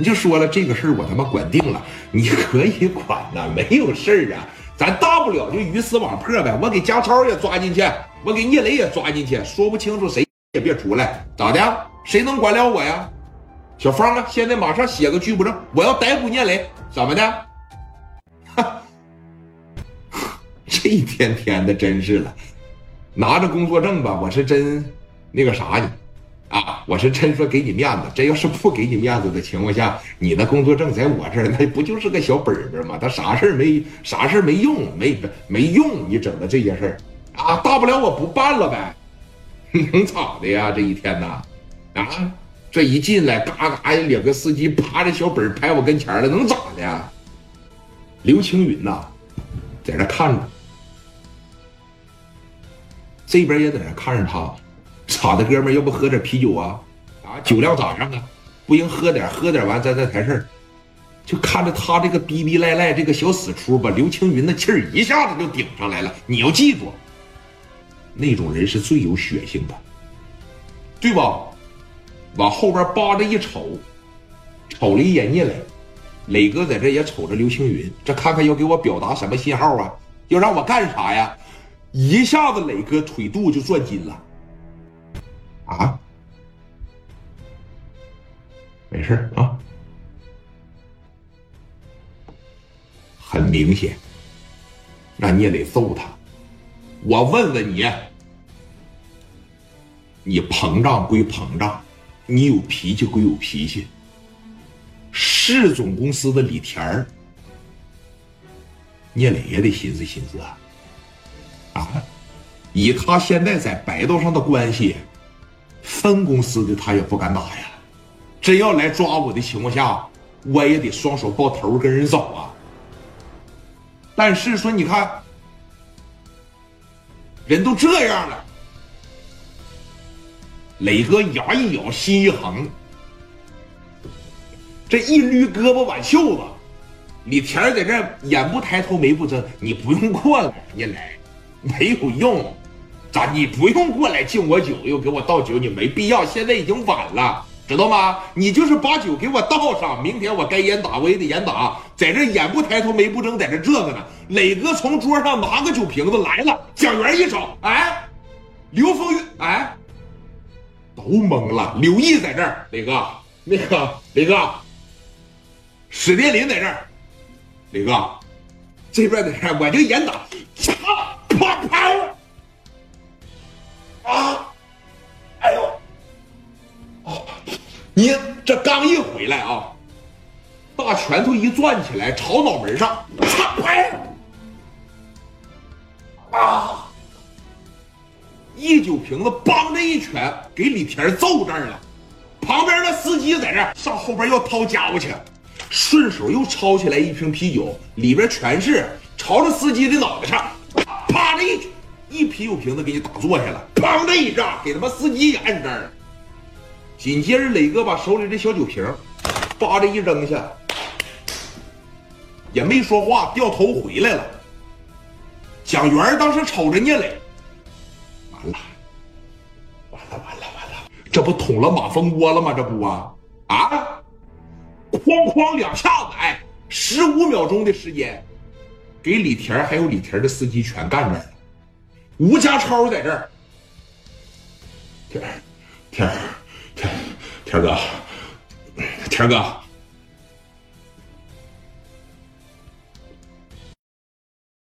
你就说了这个事儿我他妈管定了，你可以管呐，没有事儿啊，咱大不了就鱼死网破呗。我给家超也抓进去，我给聂磊也抓进去，说不清楚谁也别出来，咋的？谁能管了我呀？小芳啊，现在马上写个拘捕证，我要逮捕聂磊，怎么的？哈，这一天天的真是了，拿着工作证吧，我是真那个啥你。啊，我是真说给你面子，这要是不给你面子的情况下，你的工作证在我这儿，那不就是个小本本吗？他啥事没啥事没用，没没用，你整的这些事儿啊，大不了我不办了呗，能咋的呀？这一天呐，啊，这一进来，嘎嘎两个司机趴着小本拍我跟前了，能咋的？刘青云呐，在这看着，这边也在这看着他。咋的，哥们儿，要不喝点啤酒啊？啊，酒量咋样啊？不行，喝点，喝点完咱再谈事儿。就看着他这个逼逼赖赖这个小死出吧，刘青云的气儿一下子就顶上来了。你要记住，那种人是最有血性的，对吧？往后边扒着一瞅，瞅了一眼聂磊，磊哥在这也瞅着刘青云，这看看要给我表达什么信号啊？要让我干啥呀？一下子磊哥腿肚就转筋了。啊，没事啊，很明显，那你也得揍他。我问问你，你膨胀归膨胀，你有脾气归有脾气。市总公司的李田儿，聂磊也得寻思寻思啊。啊，以他现在在白道上的关系。分公司的他也不敢打呀，真要来抓我的情况下，我也得双手抱头跟人走啊。但是说你看，人都这样了，磊哥牙一咬，心一横，这一捋胳膊挽袖子，李田在这眼不抬头眉不睁，你不用过来，你来没有用。咋？你不用过来敬我酒，又给我倒酒，你没必要。现在已经晚了，知道吗？你就是把酒给我倒上，明天我该严打我也得严打。在这眼不抬头眉不睁，在这这个呢。磊哥从桌上拿个酒瓶子来了，蒋元一瞅，哎，刘峰玉，哎，都懵了。刘毅在这儿，磊哥，那个磊哥，史殿林在这儿，磊哥，这边在这儿，我就严打，啪啪啪。啊！哎呦！哦，你这刚一回来啊，大拳头一攥起来，朝脑门上，啪！哎！啊！一酒瓶子，梆的一拳给李田揍这儿了。旁边的司机在这上后边要掏家伙去，顺手又抄起来一瓶啤酒，里边全是，朝着司机的脑袋上，啪的一。一啤酒瓶子给你打坐下了，砰的一炸，给他妈司机也摁这儿了。紧接着，磊哥把手里的小酒瓶，叭的一扔下，也没说话，掉头回来了。蒋元当时瞅着聂磊，完了，完了，完了，完了，这不捅了马蜂窝了吗？这不啊啊！哐哐两下子，哎，十五秒钟的时间，给李田还有李田的司机全干这儿了。吴家超在这儿，天儿，天儿，天，天哥，天哥。